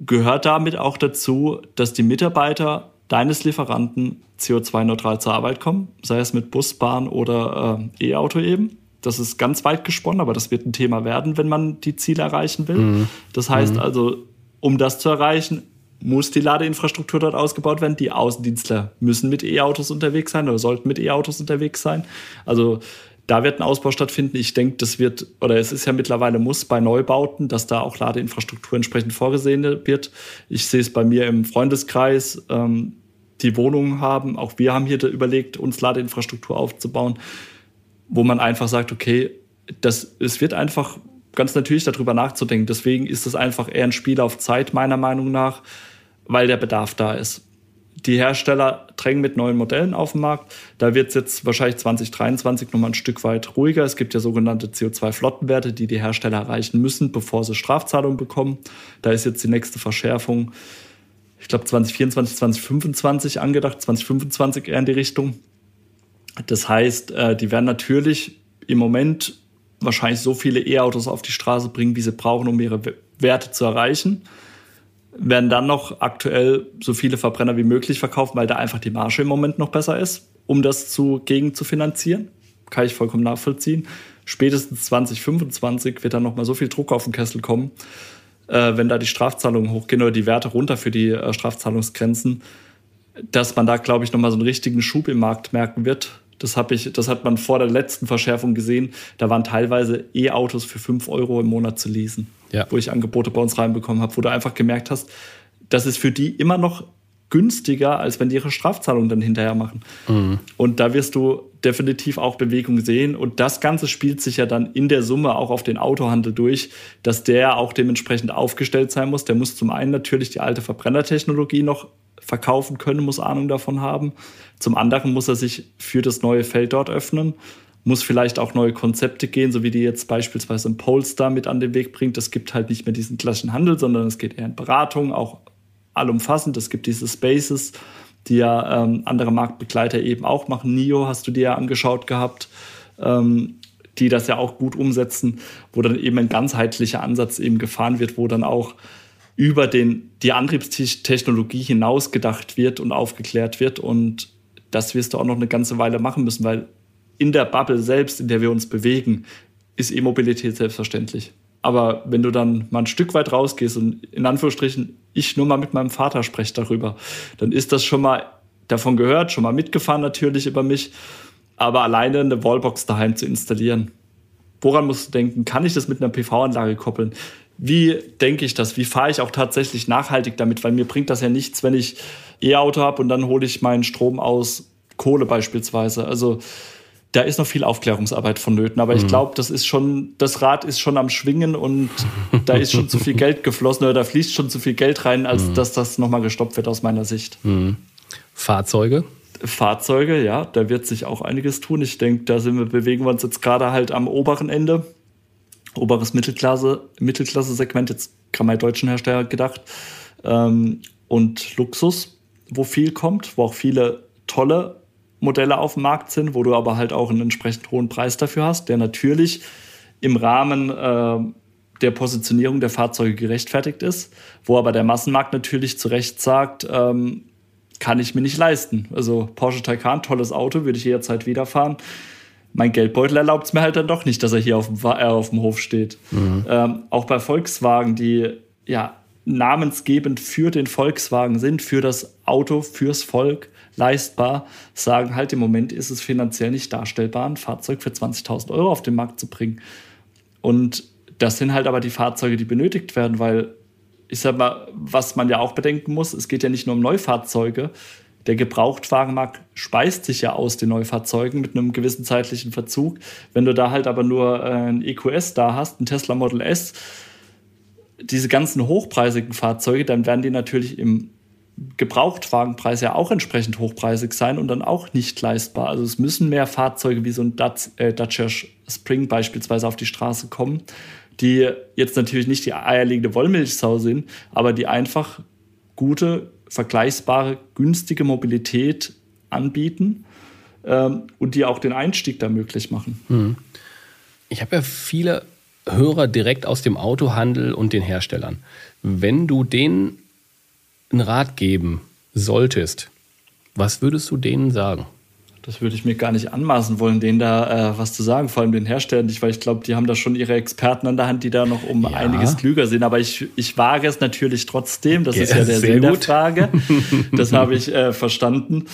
gehört damit auch dazu, dass die Mitarbeiter deines Lieferanten CO2-neutral zur Arbeit kommen, sei es mit Bus, Bahn oder äh, E-Auto eben. Das ist ganz weit gesponnen, aber das wird ein Thema werden, wenn man die Ziele erreichen will. Mhm. Das heißt mhm. also, um das zu erreichen, muss die Ladeinfrastruktur dort ausgebaut werden. Die Außendienstler müssen mit E-Autos unterwegs sein oder sollten mit E-Autos unterwegs sein. Also da wird ein Ausbau stattfinden. Ich denke, das wird, oder es ist ja mittlerweile Muss bei Neubauten, dass da auch Ladeinfrastruktur entsprechend vorgesehen wird. Ich sehe es bei mir im Freundeskreis, ähm, die Wohnungen haben. Auch wir haben hier überlegt, uns Ladeinfrastruktur aufzubauen, wo man einfach sagt, okay, das, es wird einfach ganz natürlich darüber nachzudenken. Deswegen ist es einfach eher ein Spiel auf Zeit, meiner Meinung nach, weil der Bedarf da ist die Hersteller drängen mit neuen Modellen auf den Markt. Da wird es jetzt wahrscheinlich 2023 nochmal ein Stück weit ruhiger. Es gibt ja sogenannte CO2-Flottenwerte, die die Hersteller erreichen müssen, bevor sie Strafzahlungen bekommen. Da ist jetzt die nächste Verschärfung, ich glaube 2024, 2025 angedacht, 2025 eher in die Richtung. Das heißt, äh, die werden natürlich im Moment wahrscheinlich so viele E-Autos auf die Straße bringen, wie sie brauchen, um ihre Werte zu erreichen werden dann noch aktuell so viele Verbrenner wie möglich verkauft, weil da einfach die Marge im Moment noch besser ist, um das zu, gegen zu finanzieren. Kann ich vollkommen nachvollziehen. Spätestens 2025 wird dann noch mal so viel Druck auf den Kessel kommen, äh, wenn da die Strafzahlungen hochgehen oder die Werte runter für die äh, Strafzahlungsgrenzen, dass man da, glaube ich, noch mal so einen richtigen Schub im Markt merken wird. Das, ich, das hat man vor der letzten Verschärfung gesehen. Da waren teilweise E-Autos für 5 Euro im Monat zu leasen ja. wo ich Angebote bei uns reinbekommen habe, wo du einfach gemerkt hast, das ist für die immer noch günstiger, als wenn die ihre Strafzahlungen dann hinterher machen. Mhm. Und da wirst du definitiv auch Bewegung sehen. Und das Ganze spielt sich ja dann in der Summe auch auf den Autohandel durch, dass der auch dementsprechend aufgestellt sein muss. Der muss zum einen natürlich die alte Verbrennertechnologie noch verkaufen können, muss Ahnung davon haben. Zum anderen muss er sich für das neue Feld dort öffnen muss vielleicht auch neue Konzepte gehen, so wie die jetzt beispielsweise ein Polestar mit an den Weg bringt. Es gibt halt nicht mehr diesen klassischen Handel, sondern es geht eher in Beratung, auch allumfassend. Es gibt diese Spaces, die ja ähm, andere Marktbegleiter eben auch machen. NIO hast du dir ja angeschaut gehabt, ähm, die das ja auch gut umsetzen, wo dann eben ein ganzheitlicher Ansatz eben gefahren wird, wo dann auch über den, die Antriebstechnologie hinaus gedacht wird und aufgeklärt wird. Und das wirst du auch noch eine ganze Weile machen müssen, weil in der Bubble selbst, in der wir uns bewegen, ist E-Mobilität selbstverständlich. Aber wenn du dann mal ein Stück weit rausgehst und in Anführungsstrichen ich nur mal mit meinem Vater spreche darüber, dann ist das schon mal davon gehört, schon mal mitgefahren natürlich über mich, aber alleine eine Wallbox daheim zu installieren. Woran musst du denken? Kann ich das mit einer PV-Anlage koppeln? Wie denke ich das? Wie fahre ich auch tatsächlich nachhaltig damit? Weil mir bringt das ja nichts, wenn ich E-Auto habe und dann hole ich meinen Strom aus Kohle beispielsweise. Also da ist noch viel Aufklärungsarbeit vonnöten. Aber mhm. ich glaube, das ist schon, das Rad ist schon am Schwingen und da ist schon zu viel Geld geflossen oder da fließt schon zu viel Geld rein, als mhm. dass das nochmal gestoppt wird aus meiner Sicht. Mhm. Fahrzeuge? Fahrzeuge, ja, da wird sich auch einiges tun. Ich denke, da sind wir, bewegen wir uns jetzt gerade halt am oberen Ende. Oberes Mittelklasse, Mittelklasse-Segment, jetzt kann man deutschen Hersteller gedacht. Ähm, und Luxus, wo viel kommt, wo auch viele tolle Modelle auf dem Markt sind, wo du aber halt auch einen entsprechend hohen Preis dafür hast, der natürlich im Rahmen äh, der Positionierung der Fahrzeuge gerechtfertigt ist, wo aber der Massenmarkt natürlich zu Recht sagt, ähm, kann ich mir nicht leisten. Also Porsche Taycan, tolles Auto, würde ich jederzeit wieder fahren. Mein Geldbeutel erlaubt es mir halt dann doch nicht, dass er hier auf dem, äh, auf dem Hof steht. Mhm. Ähm, auch bei Volkswagen, die ja namensgebend für den Volkswagen sind, für das Auto, fürs Volk, leistbar, sagen halt im Moment ist es finanziell nicht darstellbar, ein Fahrzeug für 20.000 Euro auf den Markt zu bringen. Und das sind halt aber die Fahrzeuge, die benötigt werden, weil ich sag mal, was man ja auch bedenken muss, es geht ja nicht nur um Neufahrzeuge. Der Gebrauchtwagenmarkt speist sich ja aus den Neufahrzeugen mit einem gewissen zeitlichen Verzug. Wenn du da halt aber nur äh, ein EQS da hast, ein Tesla Model S, diese ganzen hochpreisigen Fahrzeuge, dann werden die natürlich im Gebrauchtwagenpreis ja auch entsprechend hochpreisig sein und dann auch nicht leistbar. Also es müssen mehr Fahrzeuge wie so ein Dutch, äh, Dacia Spring beispielsweise auf die Straße kommen, die jetzt natürlich nicht die eierlegende Wollmilchsau sind, aber die einfach gute, vergleichbare, günstige Mobilität anbieten ähm, und die auch den Einstieg da möglich machen. Hm. Ich habe ja viele Hörer direkt aus dem Autohandel und den Herstellern. Wenn du denen einen Rat geben solltest, was würdest du denen sagen? Das würde ich mir gar nicht anmaßen wollen, denen da äh, was zu sagen, vor allem den Herstellern nicht, weil ich glaube, die haben da schon ihre Experten an der Hand, die da noch um ja. einiges klüger sind. Aber ich, ich wage es natürlich trotzdem, das ja, ist ja der Sinn der Frage. Das habe ich äh, verstanden.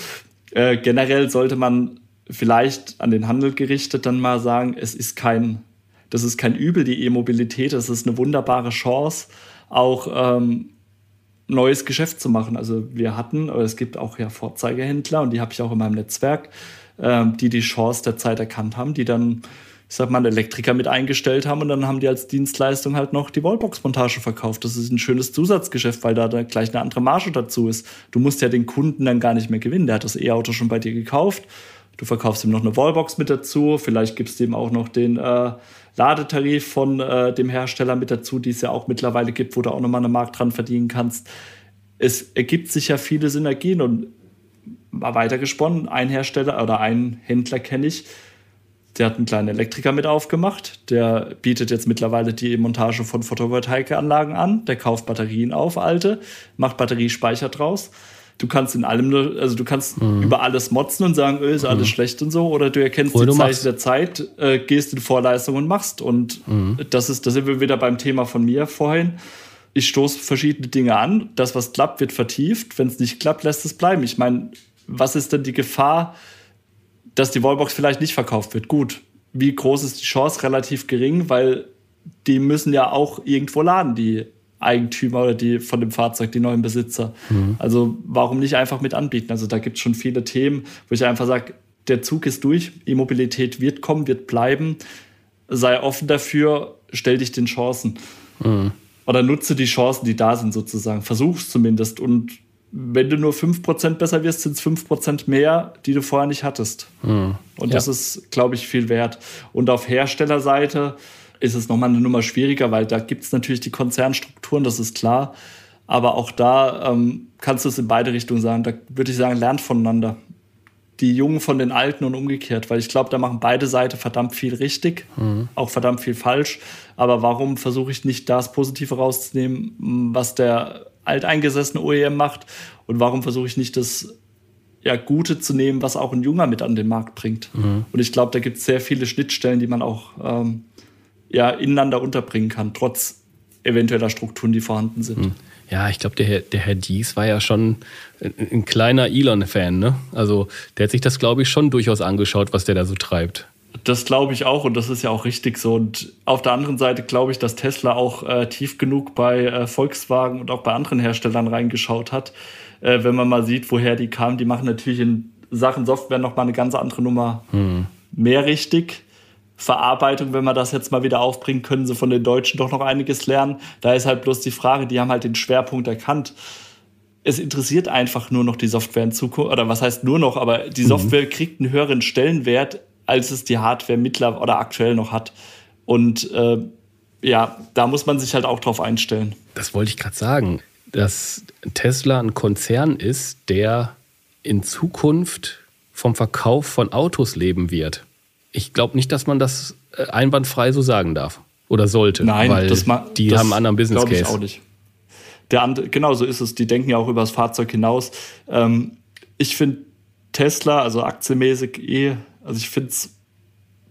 Äh, generell sollte man vielleicht an den Handel gerichtet dann mal sagen, es ist kein, das ist kein Übel, die E-Mobilität, das ist eine wunderbare Chance, auch ähm, neues Geschäft zu machen. Also wir hatten, oder es gibt auch ja Vorzeigehändler und die habe ich auch in meinem Netzwerk, ähm, die die Chance der Zeit erkannt haben, die dann, ich sag mal, einen Elektriker mit eingestellt haben und dann haben die als Dienstleistung halt noch die Wallbox-Montage verkauft. Das ist ein schönes Zusatzgeschäft, weil da, da gleich eine andere Marge dazu ist. Du musst ja den Kunden dann gar nicht mehr gewinnen. Der hat das E-Auto schon bei dir gekauft. Du verkaufst ihm noch eine Wallbox mit dazu. Vielleicht gibst du ihm auch noch den äh, Ladetarif von äh, dem Hersteller mit dazu, die es ja auch mittlerweile gibt, wo du auch nochmal eine Markt dran verdienen kannst. Es ergibt sich ja viele Synergien und mal weitergesponnen, ein Hersteller oder ein Händler kenne ich, der hat einen kleinen Elektriker mit aufgemacht. Der bietet jetzt mittlerweile die Montage von Photovoltaikanlagen an. Der kauft Batterien auf, alte, macht Batteriespeicher draus du kannst in allem, also du kannst mhm. über alles motzen und sagen, öh, ist alles mhm. schlecht und so, oder du erkennst oder die Zeichen machst. der Zeit, äh, gehst in Vorleistung und machst. Und mhm. das ist, da sind wir wieder beim Thema von mir vorhin. Ich stoße verschiedene Dinge an. Das, was klappt, wird vertieft. Wenn es nicht klappt, lässt es bleiben. Ich meine, was ist denn die Gefahr, dass die Wallbox vielleicht nicht verkauft wird? Gut. Wie groß ist die Chance? Relativ gering, weil die müssen ja auch irgendwo laden, die Eigentümer oder die von dem Fahrzeug, die neuen Besitzer. Mhm. Also warum nicht einfach mit anbieten? Also da gibt es schon viele Themen, wo ich einfach sage, der Zug ist durch, E-Mobilität wird kommen, wird bleiben. Sei offen dafür, stell dich den Chancen. Mhm. Oder nutze die Chancen, die da sind sozusagen. Versuch's zumindest. Und wenn du nur 5% besser wirst, sind es 5% mehr, die du vorher nicht hattest. Mhm. Und ja. das ist, glaube ich, viel wert. Und auf Herstellerseite, ist es nochmal eine Nummer schwieriger, weil da gibt es natürlich die Konzernstrukturen, das ist klar. Aber auch da ähm, kannst du es in beide Richtungen sagen. Da würde ich sagen, lernt voneinander. Die Jungen von den Alten und umgekehrt, weil ich glaube, da machen beide Seiten verdammt viel richtig, mhm. auch verdammt viel falsch. Aber warum versuche ich nicht das Positive rauszunehmen, was der alteingesessene OEM macht? Und warum versuche ich nicht das ja, Gute zu nehmen, was auch ein Junger mit an den Markt bringt? Mhm. Und ich glaube, da gibt es sehr viele Schnittstellen, die man auch ähm, ja, ineinander unterbringen kann, trotz eventueller Strukturen, die vorhanden sind. Hm. Ja, ich glaube, der, Herr, der Herr Dies war ja schon ein, ein kleiner Elon-Fan. Ne? Also der hat sich das, glaube ich, schon durchaus angeschaut, was der da so treibt. Das glaube ich auch und das ist ja auch richtig so. Und auf der anderen Seite glaube ich, dass Tesla auch äh, tief genug bei äh, Volkswagen und auch bei anderen Herstellern reingeschaut hat. Äh, wenn man mal sieht, woher die kamen, die machen natürlich in Sachen Software nochmal eine ganz andere Nummer hm. mehr richtig. Verarbeitung, wenn man das jetzt mal wieder aufbringen, können sie von den Deutschen doch noch einiges lernen. Da ist halt bloß die Frage, die haben halt den Schwerpunkt erkannt. Es interessiert einfach nur noch die Software in Zukunft, oder was heißt nur noch, aber die mhm. Software mhm. kriegt einen höheren Stellenwert, als es die Hardware mittlerweile oder aktuell noch hat. Und äh, ja, da muss man sich halt auch drauf einstellen. Das wollte ich gerade sagen, dass Tesla ein Konzern ist, der in Zukunft vom Verkauf von Autos leben wird. Ich glaube nicht, dass man das äh, einwandfrei so sagen darf oder sollte. Nein, weil das die das haben einen anderen Business Case. Ich auch nicht. Der andere, genau so ist es. Die denken ja auch über das Fahrzeug hinaus. Ähm, ich finde Tesla, also aktienmäßig eh, also ich finde es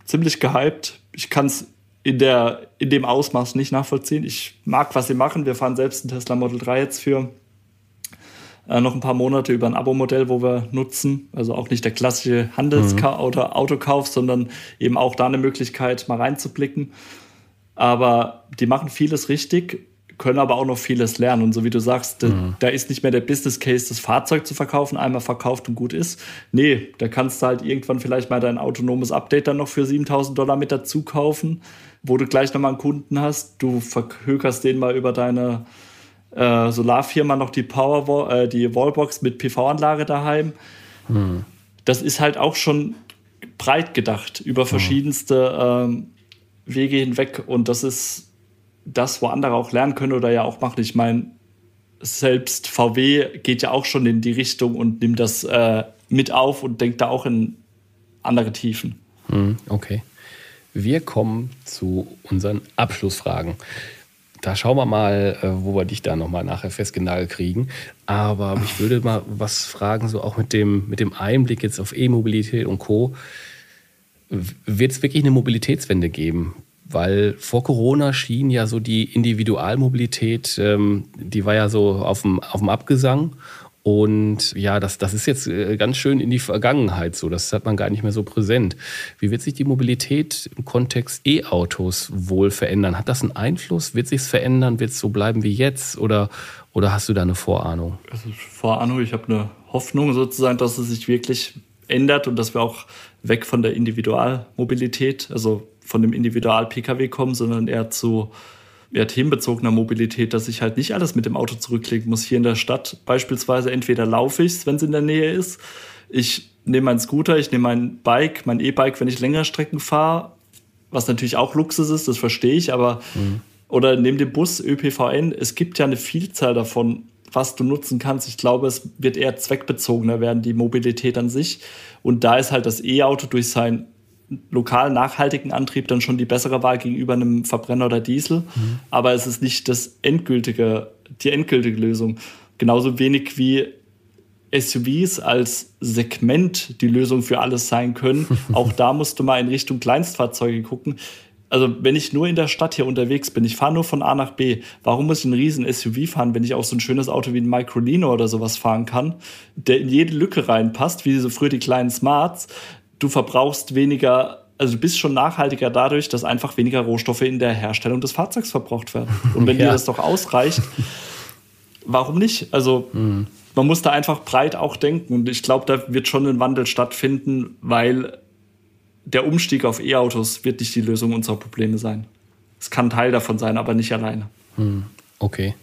ziemlich gehypt. Ich kann es in, der, in dem Ausmaß nicht nachvollziehen. Ich mag, was sie machen. Wir fahren selbst ein Tesla Model 3 jetzt für äh, noch ein paar Monate über ein Abo-Modell, wo wir nutzen. Also auch nicht der klassische Handels-Autokauf, mhm. sondern eben auch da eine Möglichkeit, mal reinzublicken. Aber die machen vieles richtig können aber auch noch vieles lernen. Und so wie du sagst, mhm. da ist nicht mehr der Business Case, das Fahrzeug zu verkaufen, einmal verkauft und gut ist. Nee, da kannst du halt irgendwann vielleicht mal dein autonomes Update dann noch für 7000 Dollar mit dazu kaufen, wo du gleich nochmal einen Kunden hast. Du verhökerst den mal über deine äh, Solarfirma noch die Power, äh, die Wallbox mit PV-Anlage daheim. Mhm. Das ist halt auch schon breit gedacht über mhm. verschiedenste ähm, Wege hinweg und das ist das, wo andere auch lernen können oder ja auch machen. Ich meine, selbst VW geht ja auch schon in die Richtung und nimmt das äh, mit auf und denkt da auch in andere Tiefen. Hm, okay. Wir kommen zu unseren Abschlussfragen. Da schauen wir mal, äh, wo wir dich da nochmal nachher festgenagelt kriegen. Aber ich würde mal was fragen, so auch mit dem, mit dem Einblick jetzt auf E-Mobilität und Co. Wird es wirklich eine Mobilitätswende geben? weil vor Corona schien ja so die Individualmobilität, ähm, die war ja so auf dem, auf dem Abgesang. Und ja, das, das ist jetzt äh, ganz schön in die Vergangenheit so. Das hat man gar nicht mehr so präsent. Wie wird sich die Mobilität im Kontext E-Autos wohl verändern? Hat das einen Einfluss? Wird sich es verändern? Wird es so bleiben wie jetzt? Oder, oder hast du da eine Vorahnung? Also Vorahnung, ich habe eine Hoffnung sozusagen, dass es sich wirklich ändert und dass wir auch weg von der Individualmobilität, also von dem Individual-Pkw kommen, sondern eher zu eher themenbezogener Mobilität, dass ich halt nicht alles mit dem Auto zurücklegen muss. Hier in der Stadt beispielsweise entweder laufe ich es, wenn es in der Nähe ist. Ich nehme meinen Scooter, ich nehme mein Bike, mein E-Bike, wenn ich längere Strecken fahre, was natürlich auch Luxus ist, das verstehe ich, aber mhm. oder nehme den Bus, ÖPVN. Es gibt ja eine Vielzahl davon, was du nutzen kannst. Ich glaube, es wird eher zweckbezogener werden, die Mobilität an sich. Und da ist halt das E-Auto durch seinen lokal nachhaltigen Antrieb dann schon die bessere Wahl gegenüber einem Verbrenner oder Diesel. Mhm. Aber es ist nicht das endgültige, die endgültige Lösung. Genauso wenig wie SUVs als Segment die Lösung für alles sein können. Auch da musst du mal in Richtung Kleinstfahrzeuge gucken. Also wenn ich nur in der Stadt hier unterwegs bin, ich fahre nur von A nach B, warum muss ich einen riesen SUV fahren, wenn ich auch so ein schönes Auto wie ein Microlino oder sowas fahren kann, der in jede Lücke reinpasst, wie so früher die kleinen Smarts. Du verbrauchst weniger, also du bist schon nachhaltiger dadurch, dass einfach weniger Rohstoffe in der Herstellung des Fahrzeugs verbraucht werden. Und wenn ja. dir das doch ausreicht, warum nicht? Also mhm. man muss da einfach breit auch denken und ich glaube, da wird schon ein Wandel stattfinden, weil der Umstieg auf E-Autos wird nicht die Lösung unserer Probleme sein. Es kann Teil davon sein, aber nicht alleine. Hm, okay.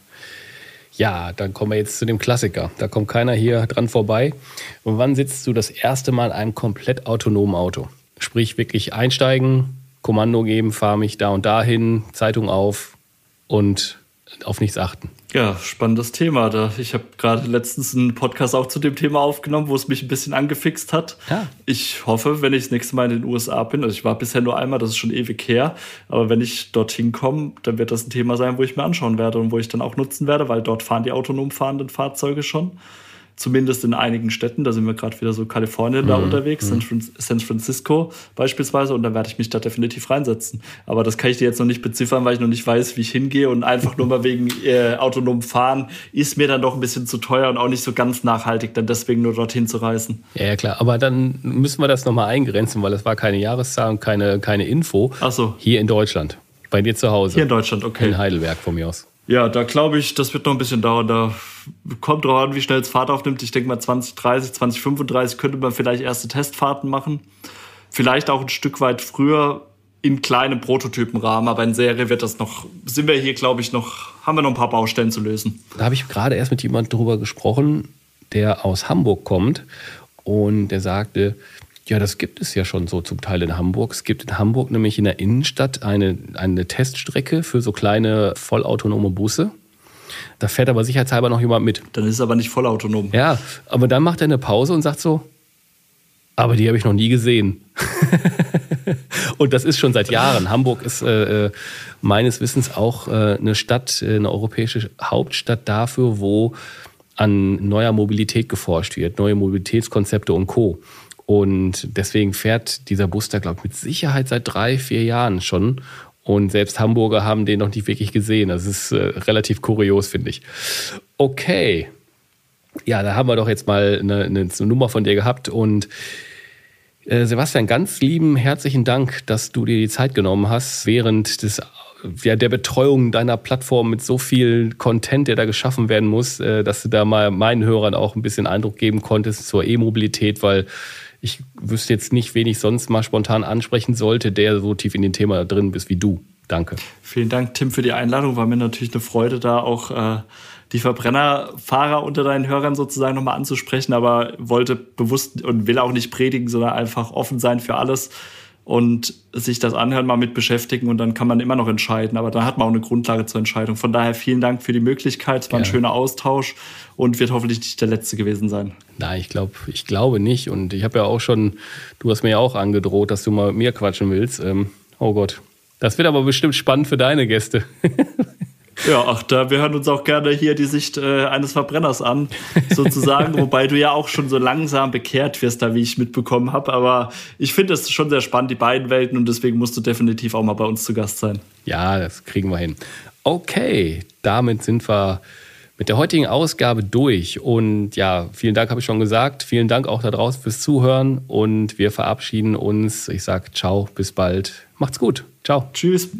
Ja, dann kommen wir jetzt zu dem Klassiker. Da kommt keiner hier dran vorbei. Und wann sitzt du das erste Mal in einem komplett autonomen Auto? Sprich, wirklich einsteigen, Kommando geben, fahre mich da und dahin, Zeitung auf und auf nichts achten. Ja, spannendes Thema. Da ich habe gerade letztens einen Podcast auch zu dem Thema aufgenommen, wo es mich ein bisschen angefixt hat. Ja. Ich hoffe, wenn ich das nächste Mal in den USA bin, also ich war bisher nur einmal, das ist schon ewig her, aber wenn ich dorthin komme, dann wird das ein Thema sein, wo ich mir anschauen werde und wo ich dann auch nutzen werde, weil dort fahren die autonom fahrenden Fahrzeuge schon zumindest in einigen Städten, da sind wir gerade wieder so Kalifornien da mhm. unterwegs, mhm. San Francisco beispielsweise, und da werde ich mich da definitiv reinsetzen. Aber das kann ich dir jetzt noch nicht beziffern, weil ich noch nicht weiß, wie ich hingehe und einfach nur mal wegen äh, autonom fahren ist mir dann doch ein bisschen zu teuer und auch nicht so ganz nachhaltig, dann deswegen nur dorthin zu reisen. Ja, ja klar, aber dann müssen wir das nochmal eingrenzen, weil es war keine Jahreszahl und keine, keine Info. Ach so. Hier in Deutschland, bei dir zu Hause. Hier in Deutschland, okay. In Heidelberg von mir aus. Ja, da glaube ich, das wird noch ein bisschen dauern. Da kommt drauf an, wie schnell es Fahrt aufnimmt. Ich denke mal 2030, 2035 könnte man vielleicht erste Testfahrten machen. Vielleicht auch ein Stück weit früher in kleinem Prototypenrahmen, aber in Serie wird das noch, sind wir hier, glaube ich, noch, haben wir noch ein paar Baustellen zu lösen. Da habe ich gerade erst mit jemandem darüber gesprochen, der aus Hamburg kommt und der sagte, ja, das gibt es ja schon so zum Teil in Hamburg. Es gibt in Hamburg nämlich in der Innenstadt eine, eine Teststrecke für so kleine vollautonome Busse. Da fährt aber sicherheitshalber noch jemand mit. Dann ist es aber nicht vollautonom. Ja, aber dann macht er eine Pause und sagt so, aber die habe ich noch nie gesehen. und das ist schon seit Jahren. Hamburg ist äh, äh, meines Wissens auch äh, eine Stadt, äh, eine europäische Hauptstadt dafür, wo an neuer Mobilität geforscht wird, neue Mobilitätskonzepte und Co. Und deswegen fährt dieser Bus da, glaube ich, mit Sicherheit seit drei, vier Jahren schon. Und selbst Hamburger haben den noch nicht wirklich gesehen. Das ist äh, relativ kurios, finde ich. Okay. Ja, da haben wir doch jetzt mal eine, eine Nummer von dir gehabt. Und äh, Sebastian, ganz lieben herzlichen Dank, dass du dir die Zeit genommen hast, während des ja, der Betreuung deiner Plattform mit so viel Content, der da geschaffen werden muss, äh, dass du da mal meinen Hörern auch ein bisschen Eindruck geben konntest zur E-Mobilität, weil ich wüsste jetzt nicht, wen ich sonst mal spontan ansprechen sollte, der so tief in dem Thema drin ist wie du. Danke. Vielen Dank, Tim, für die Einladung. War mir natürlich eine Freude, da auch äh, die Verbrennerfahrer unter deinen Hörern sozusagen nochmal anzusprechen, aber wollte bewusst und will auch nicht predigen, sondern einfach offen sein für alles und sich das anhören, mal mit beschäftigen und dann kann man immer noch entscheiden. Aber dann hat man auch eine Grundlage zur Entscheidung. Von daher vielen Dank für die Möglichkeit. Es war ein schöner Austausch und wird hoffentlich nicht der letzte gewesen sein. Nein, ich glaube, ich glaube nicht. Und ich habe ja auch schon, du hast mir ja auch angedroht, dass du mal mit mir quatschen willst. Ähm, oh Gott. Das wird aber bestimmt spannend für deine Gäste. Ja, ach, da, wir hören uns auch gerne hier die Sicht äh, eines Verbrenners an, sozusagen. Wobei du ja auch schon so langsam bekehrt wirst, da wie ich mitbekommen habe. Aber ich finde es schon sehr spannend, die beiden Welten. Und deswegen musst du definitiv auch mal bei uns zu Gast sein. Ja, das kriegen wir hin. Okay, damit sind wir mit der heutigen Ausgabe durch. Und ja, vielen Dank, habe ich schon gesagt. Vielen Dank auch da draußen fürs Zuhören. Und wir verabschieden uns. Ich sage ciao, bis bald. Macht's gut. Ciao. Tschüss.